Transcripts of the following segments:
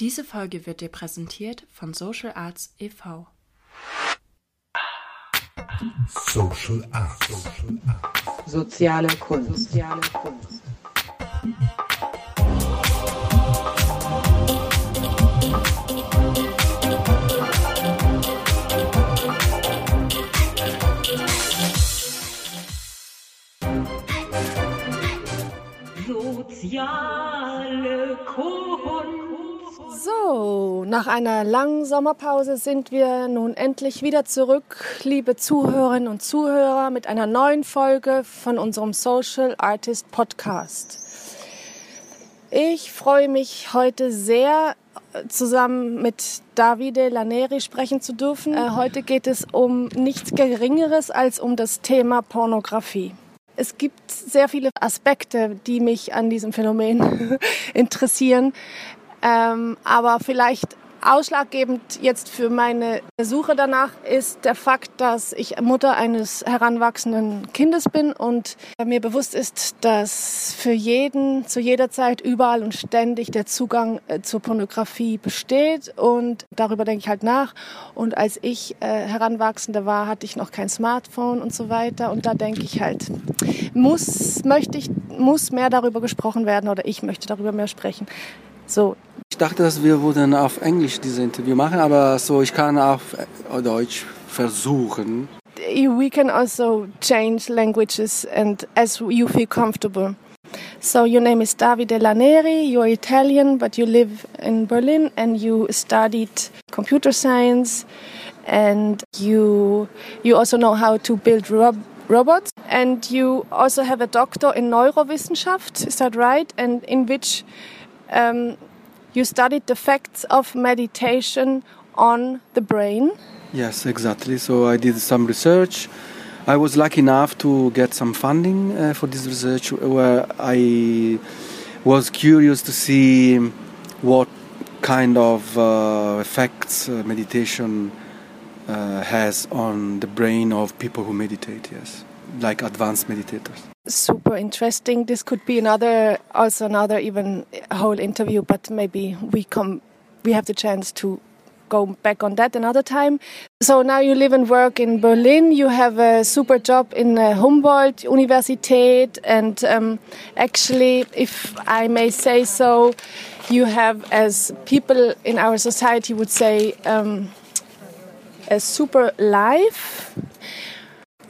Diese Folge wird dir präsentiert von Social Arts e.V. Social Arts. Soziale Kunst. Soziale Kunst. Soziale Kunst. So, nach einer langen Sommerpause sind wir nun endlich wieder zurück, liebe Zuhörerinnen und Zuhörer, mit einer neuen Folge von unserem Social Artist Podcast. Ich freue mich heute sehr, zusammen mit Davide Laneri sprechen zu dürfen. Äh, heute geht es um nichts Geringeres als um das Thema Pornografie. Es gibt sehr viele Aspekte, die mich an diesem Phänomen interessieren. Ähm, aber vielleicht ausschlaggebend jetzt für meine Suche danach ist der Fakt, dass ich Mutter eines heranwachsenden Kindes bin und mir bewusst ist, dass für jeden zu jeder Zeit überall und ständig der Zugang äh, zur Pornografie besteht und darüber denke ich halt nach. Und als ich äh, Heranwachsende war, hatte ich noch kein Smartphone und so weiter und da denke ich halt, muss, möchte ich, muss mehr darüber gesprochen werden oder ich möchte darüber mehr sprechen. So, dachte, dass wir würden auf Englisch dieses Interview machen, aber so ich kann auf Deutsch versuchen. we can also change languages and as you feel comfortable. So your name is Davide Laneri, you're Italian, but you live in Berlin and you studied computer science and you you also know how to build rob robots and you also have a doctor in Neurowissenschaft, is that right? And in which um, you studied the effects of meditation on the brain. Yes, exactly. So I did some research. I was lucky enough to get some funding uh, for this research where I was curious to see what kind of uh, effects uh, meditation uh, has on the brain of people who meditate, yes, like advanced meditators super interesting. This could be another, also another even whole interview, but maybe we come, we have the chance to go back on that another time. So now you live and work in Berlin. You have a super job in uh, Humboldt Universität, and um, actually, if I may say so, you have, as people in our society would say, um, a super life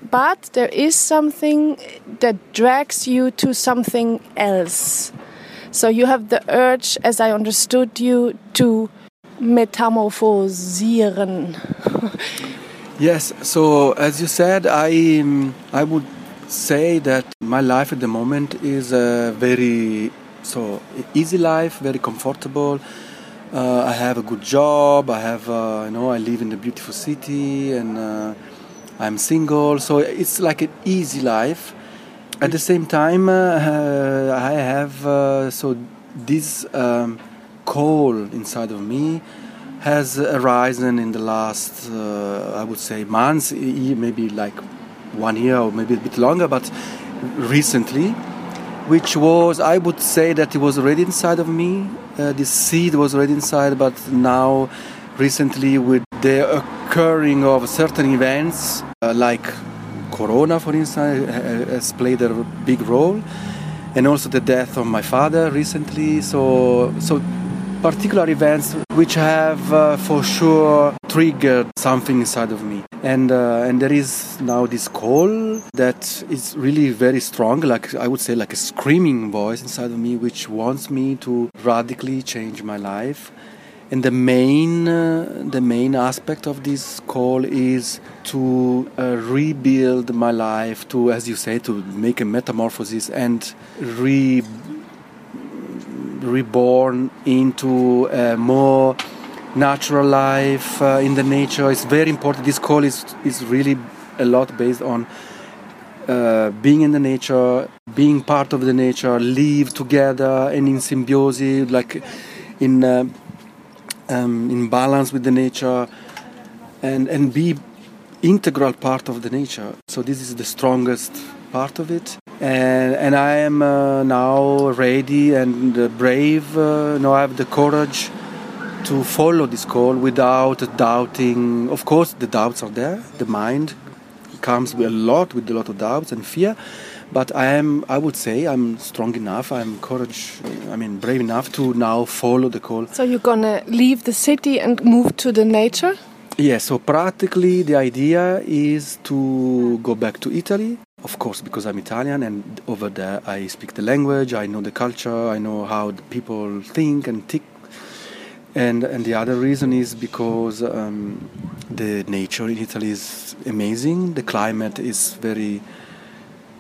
but there is something that drags you to something else. So you have the urge, as I understood you, to metamorphosieren. yes. So as you said, I um, I would say that my life at the moment is a very so easy life, very comfortable. Uh, I have a good job. I have uh, you know I live in a beautiful city and. Uh, I'm single, so it's like an easy life. At the same time, uh, I have uh, so this um, call inside of me has arisen in the last, uh, I would say, months, maybe like one year or maybe a bit longer, but recently, which was, I would say that it was already inside of me. Uh, this seed was already inside, but now, recently, with the occurring of certain events, uh, like Corona, for instance, has played a big role, and also the death of my father recently. So, so particular events which have uh, for sure triggered something inside of me and uh, and there is now this call that is really very strong like i would say like a screaming voice inside of me which wants me to radically change my life and the main uh, the main aspect of this call is to uh, rebuild my life to as you say to make a metamorphosis and re reborn into a more natural life uh, in the nature. It's very important. This call is is really a lot based on uh, being in the nature being part of the nature live together and in symbiosis like in uh, um, in balance with the nature and and be integral part of the nature so this is the strongest part of it and and I am uh, now ready and uh, brave uh, now I have the courage to follow this call without doubting. Of course, the doubts are there. The mind comes with a lot with a lot of doubts and fear. But I am, I would say, I'm strong enough. I'm courage. I mean, brave enough to now follow the call. So you're gonna leave the city and move to the nature? Yeah. So practically, the idea is to go back to Italy. Of course, because I'm Italian and over there I speak the language, I know the culture, I know how the people think and tick. And and the other reason is because um, the nature in Italy is amazing. The climate is very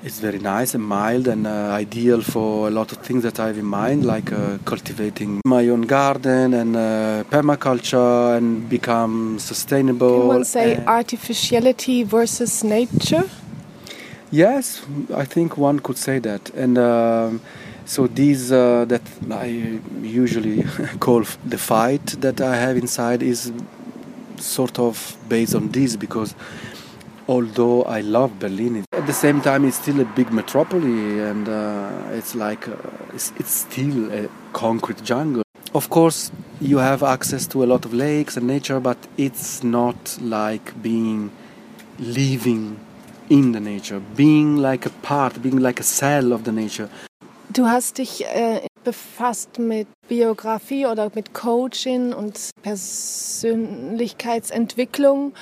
it's very nice and mild and uh, ideal for a lot of things that I have in mind, like uh, cultivating my own garden and uh, permaculture and become sustainable. Can one say artificiality versus nature? Yes, I think one could say that. And um, so these uh, that I usually call the fight that I have inside is sort of based on this because although I love Berlin, at the same time it's still a big metropolis and uh, it's like uh, it's, it's still a concrete jungle. Of course, you have access to a lot of lakes and nature, but it's not like being living in the nature, being like a part, being like a cell of the nature. Du hast dich äh, befasst mit Biografie oder mit Coaching und Persönlichkeitsentwicklung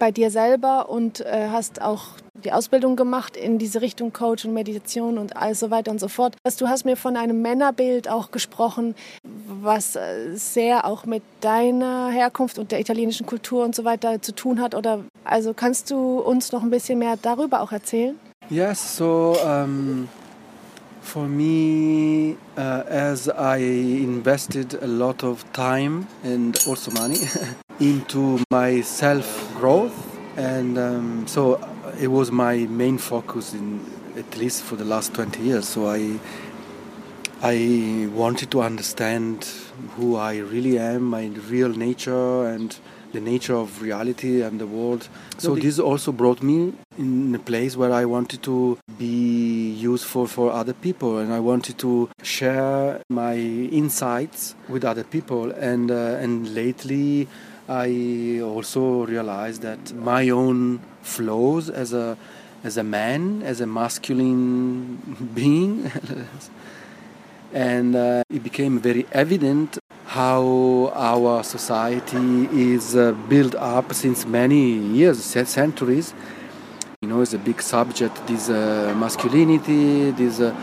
bei dir selber und äh, hast auch die Ausbildung gemacht in diese Richtung Coach und Meditation und all so weiter und so fort. Du hast mir von einem Männerbild auch gesprochen, was äh, sehr auch mit deiner Herkunft und der italienischen Kultur und so weiter zu tun hat. Oder also kannst du uns noch ein bisschen mehr darüber auch erzählen? Yes, so um, for me, uh, as I invested a lot of time and also money into my self growth, and um, so it was my main focus in at least for the last 20 years. So I I wanted to understand who I really am, my real nature, and the nature of reality and the world. So this also brought me in a place where I wanted to be useful for other people, and I wanted to share my insights with other people. And uh, and lately, I also realized that my own flaws as a as a man, as a masculine being. and uh, it became very evident how our society is uh, built up since many years, centuries. You know, it's a big subject. This uh, masculinity, this uh,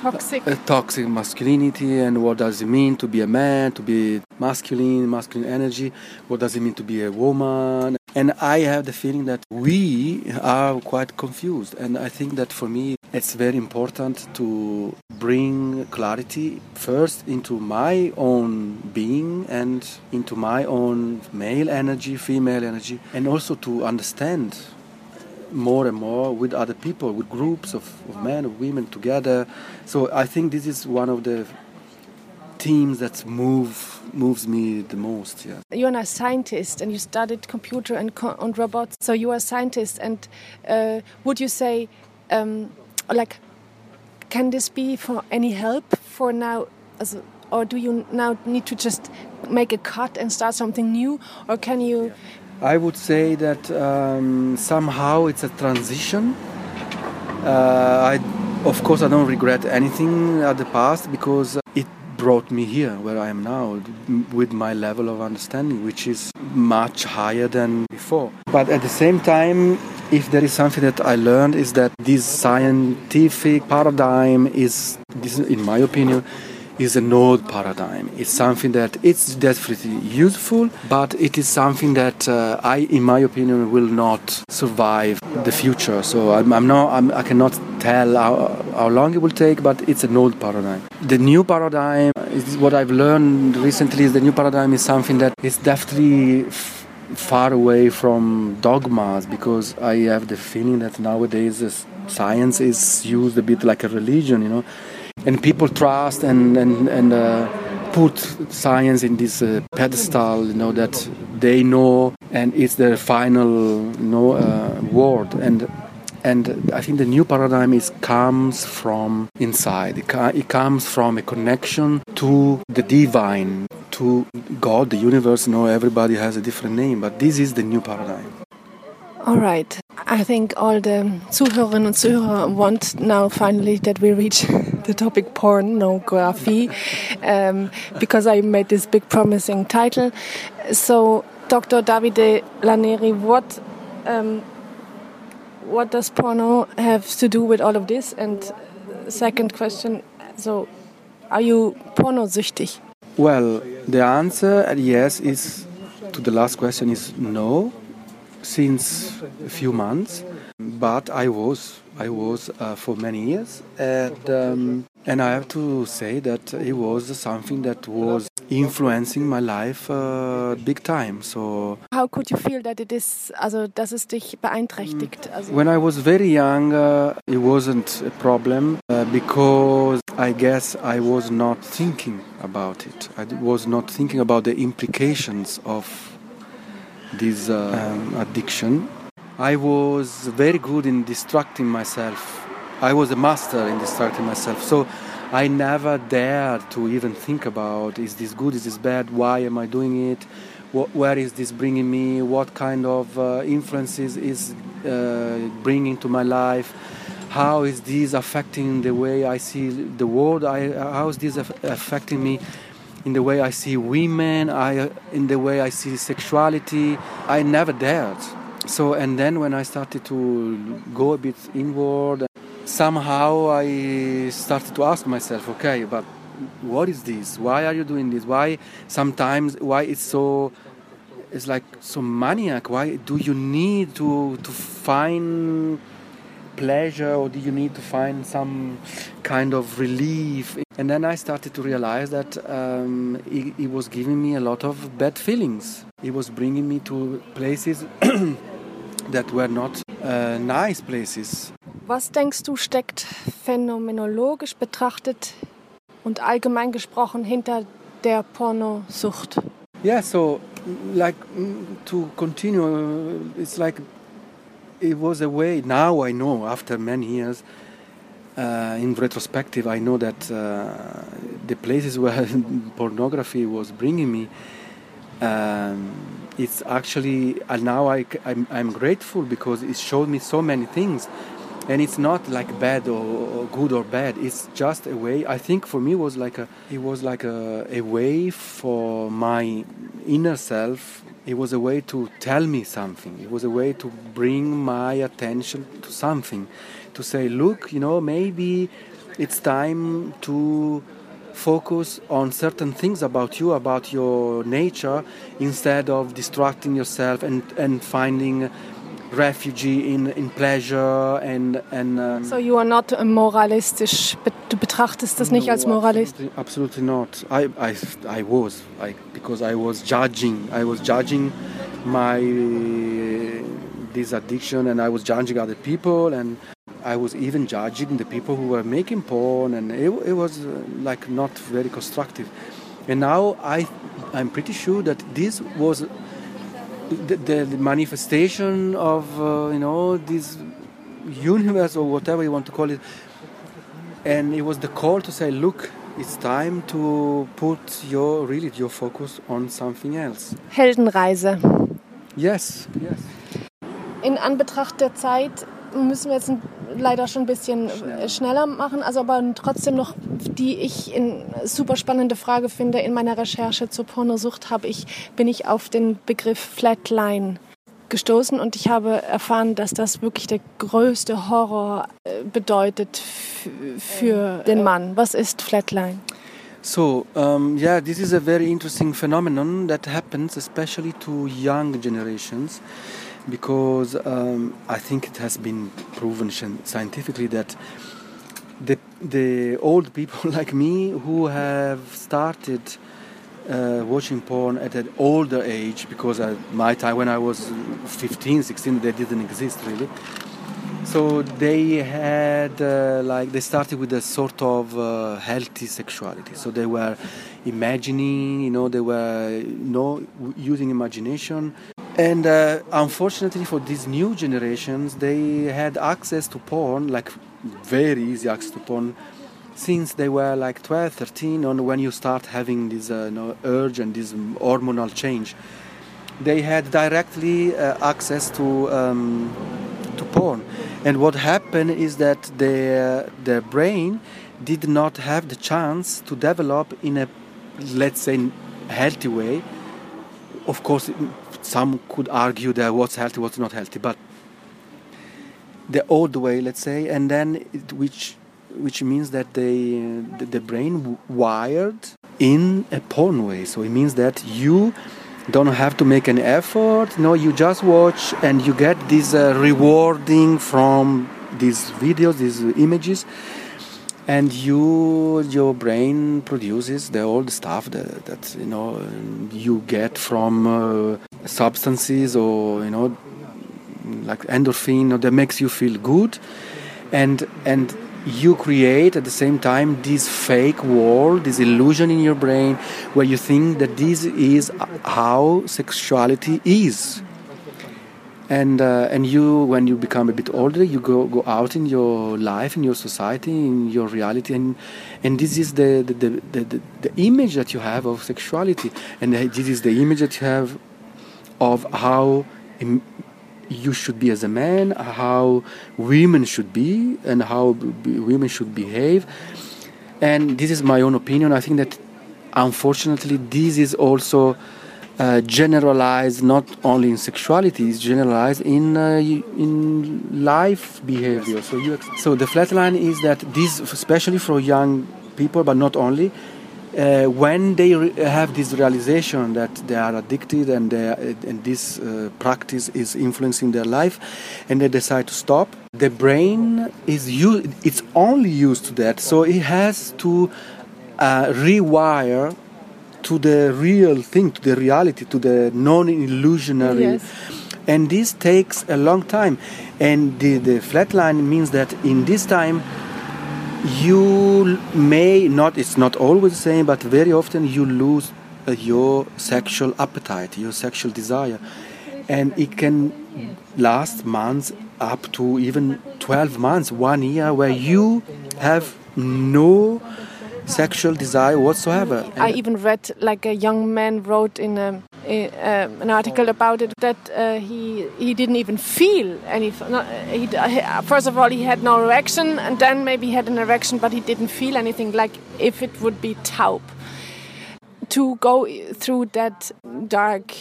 Toxic. uh, toxic masculinity, and what does it mean to be a man, to be masculine, masculine energy? What does it mean to be a woman? And I have the feeling that we are quite confused. And I think that for me, it's very important to bring clarity first into my own being and into my own male energy, female energy, and also to understand more and more with other people, with groups of, of men, of women together. So I think this is one of the themes that move moves me the most. Yeah. You're a scientist and you studied computer and, co and robots. So you are a scientist, and uh, would you say, um, like, can this be for any help for now? As or do you now need to just make a cut and start something new, or can you? I would say that um, somehow it's a transition. Uh, I, of course, I don't regret anything at the past because it brought me here where I am now with my level of understanding, which is much higher than before. But at the same time, if there is something that I learned is that this scientific paradigm is, in my opinion, is an old paradigm. It's something that it's definitely useful, but it is something that uh, I, in my opinion, will not survive the future. So I'm, I'm not, I'm, I cannot tell how, how long it will take, but it's an old paradigm. The new paradigm is what I've learned recently. Is the new paradigm is something that is definitely. F- far away from dogmas because I have the feeling that nowadays science is used a bit like a religion, you know, and people trust and and and uh, put science in this uh, pedestal, you know, that they know and it's their final, you know, uh, word and. And I think the new paradigm is comes from inside. It, comes from a connection to the divine, to God, the universe. No, everybody has a different name, but this is the new paradigm. Alright, I think all the Zuhörerinnen und Zuhörer want now finally that we reach the topic pornography um, because I made this big promising title. So, Dr. Davide Laneri, what um, what does porno have to do with all of this? And second question, so are you pornosüchtig? Well, the answer yes is to the last question is no, since a few months. But I was, I was uh, for many years, and um, and I have to say that it was something that was influencing my life uh, big time. So How could you feel that it is, also dass es dich beeinträchtigt? Also, when I was very young, uh, it wasn't a problem uh, because I guess I was not thinking about it. I was not thinking about the implications of this uh, um, addiction. I was very good in distracting myself. I was a master in distracting myself. So I never dared to even think about is this good, is this bad, why am I doing it, what, where is this bringing me, what kind of uh, influences is uh, bringing to my life, how is this affecting the way I see the world, I, how is this aff- affecting me in the way I see women, I, in the way I see sexuality. I never dared. So, and then when I started to go a bit inward, somehow I started to ask myself, okay, but what is this? Why are you doing this? Why sometimes, why it's so, it's like so maniac? Why do you need to, to find pleasure or do you need to find some kind of relief? And then I started to realize that um, it, it was giving me a lot of bad feelings. It was bringing me to places that were not uh, nice places. was denkst du steckt phänomenologisch betrachtet und allgemein gesprochen hinter der Pornosucht? Yeah, so like to continue, it's like it was a way. Now I know, after many years, uh, in retrospective, I know that uh, the places where pornography was bringing me, um, it's actually, and now I, am I'm grateful because it showed me so many things. And it's not like bad or, or good or bad. It's just a way. I think for me it was like a, it was like a, a way for my inner self. It was a way to tell me something. It was a way to bring my attention to something, to say, look, you know, maybe it's time to focus on certain things about you, about your nature, instead of distracting yourself and, and finding refuge in, in pleasure and, and um, So you are not a moralistisch, du betrachtest das nicht no, als Moralist. Absolutely, absolutely not. I, I, I was I, because I was judging. I was judging my this addiction, and I was judging other people, and I was even judging the people who were making porn, and it, it was uh, like not very constructive. And now I, I'm pretty sure that this was the, the manifestation of uh, you know this universe or whatever you want to call it. And it was the call to say look it's time to put your really your focus on something else. Heldenreise. yes yes. In Anbetracht der Zeit müssen wir jetzt leider schon ein bisschen äh, schneller machen, also aber trotzdem noch, die ich in super spannende Frage finde. In meiner Recherche zur Pornosucht habe ich, bin ich auf den Begriff Flatline gestoßen und ich habe erfahren, dass das wirklich der größte Horror äh, bedeutet für den Mann. Was ist Flatline? so um, yeah this is a very interesting phenomenon that happens especially to young generations because um, i think it has been proven scien- scientifically that the, the old people like me who have started uh, watching porn at an older age because at my time when I was 15, 16, they didn't exist really. So they had uh, like they started with a sort of uh, healthy sexuality. So they were imagining, you know, they were you know using imagination. And uh, unfortunately for these new generations, they had access to porn, like very easy access to porn, since they were like 12, 13, on when you start having this uh, you know, urge and this hormonal change, they had directly uh, access to um, to porn. And what happened is that their their brain did not have the chance to develop in a let's say healthy way. Of course, some could argue that what's healthy, what's not healthy, but the old way, let's say, and then it, which which means that they the, the brain wired in a porn way. So it means that you don't have to make an effort. No, you just watch and you get this uh, rewarding from these videos, these images, and you your brain produces the old stuff that, that you know you get from uh, substances or you know like endorphin or that makes you feel good. And and you create at the same time this fake world this illusion in your brain where you think that this is how sexuality is. And uh, and you when you become a bit older you go go out in your life in your society in your reality and and this is the the, the, the, the image that you have of sexuality. And this is the image that you have of how you should be as a man how women should be and how b- women should behave. And this is my own opinion. I think that unfortunately this is also uh, generalized not only in sexuality, it's generalized in uh, in life behavior. So you so the flatline is that this, especially for young people, but not only, uh, when they re- have this realization that they are addicted and they are, and this uh, practice is influencing their life, and they decide to stop, the brain is u- it's only used to that. So it has to uh, rewire to the real thing, to the reality, to the non-illusionary. Yes. And this takes a long time. And the, the flatline means that in this time, you may not, it's not always the same, but very often you lose uh, your sexual appetite, your sexual desire. And it can last months up to even 12 months, one year, where you have no sexual desire whatsoever. I even read like a young man wrote in a, Eh, an article about it that uh, he he didn't even feel any. No, eh, he, first of all, he had no erection, and then maybe he had an erection, but he didn't feel anything. Like if it would be taub. To go through that dark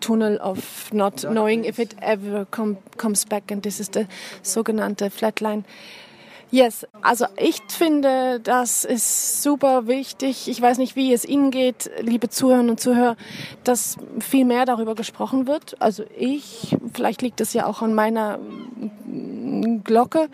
tunnel of not knowing if it ever com comes back, and this is the sogenannte Flatline. Yes, also ich finde, das ist super wichtig. Ich weiß nicht, wie es Ihnen geht, liebe Zuhörerinnen und Zuhörer, dass viel mehr darüber gesprochen wird. Also ich, vielleicht liegt es ja auch an meiner mm, Glocke,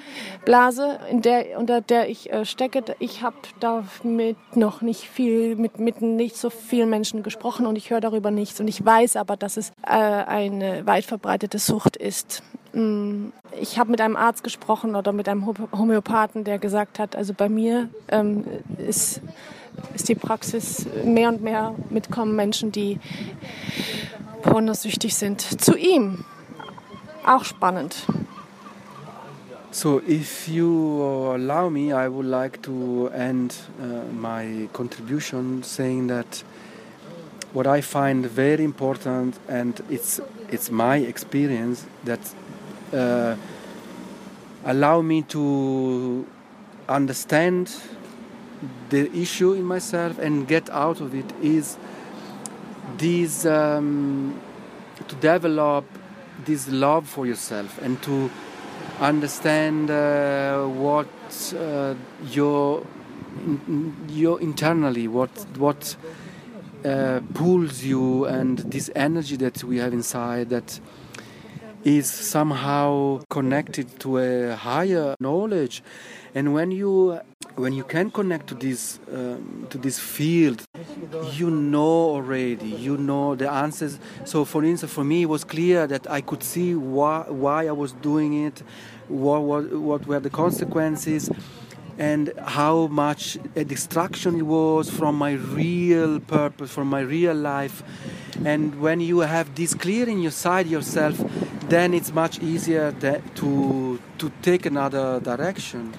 Blase, in der, unter der ich äh, stecke. Ich habe damit noch nicht viel, mit, mit nicht so vielen Menschen gesprochen und ich höre darüber nichts. Und ich weiß aber, dass es äh, eine weit verbreitete Sucht ist. Mm, Ich habe mit einem Arzt gesprochen oder mit einem Homö- Homöopathen, der gesagt hat, also bei mir ähm, ist, ist die Praxis mehr und mehr mitkommen Menschen, die pornosüchtig sind, zu ihm. Auch spannend. So, if you allow me, I would like to end uh, my contribution saying that what I find very important, and it's it's my experience that uh, allow me to understand the issue in myself and get out of it is this um, to develop this love for yourself and to understand uh, what uh, your your internally what what uh, pulls you and this energy that we have inside that is somehow connected to a higher knowledge. And when you when you can connect to this um, to this field you know already you know the answers. So for instance for me it was clear that i could see why, why i was doing it what, what, what were the consequences and how much a distraction it was from my real purpose from my real life and when you have this clear in your side yourself then it's much easier to to take another direction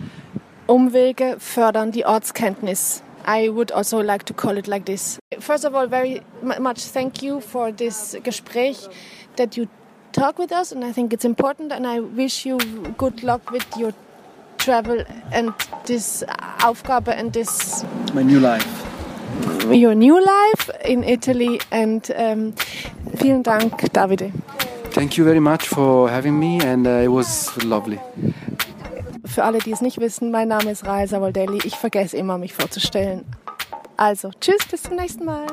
Umwege fördern die Ortskenntnis. I would also like to call it like this. First of all, very much thank you for this Gespräch that you talk with us, and I think it's important. And I wish you good luck with your travel and this Aufgabe and this My new life. your new life in Italy. And um, vielen Dank, Davide. Thank you very much for having me, and uh, it was lovely. Für alle, die es nicht wissen, mein Name ist Raisa Waldelli. Ich vergesse immer, mich vorzustellen. Also, tschüss, bis zum nächsten Mal.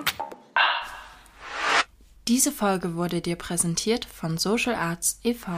Diese Folge wurde dir präsentiert von Social Arts e.V.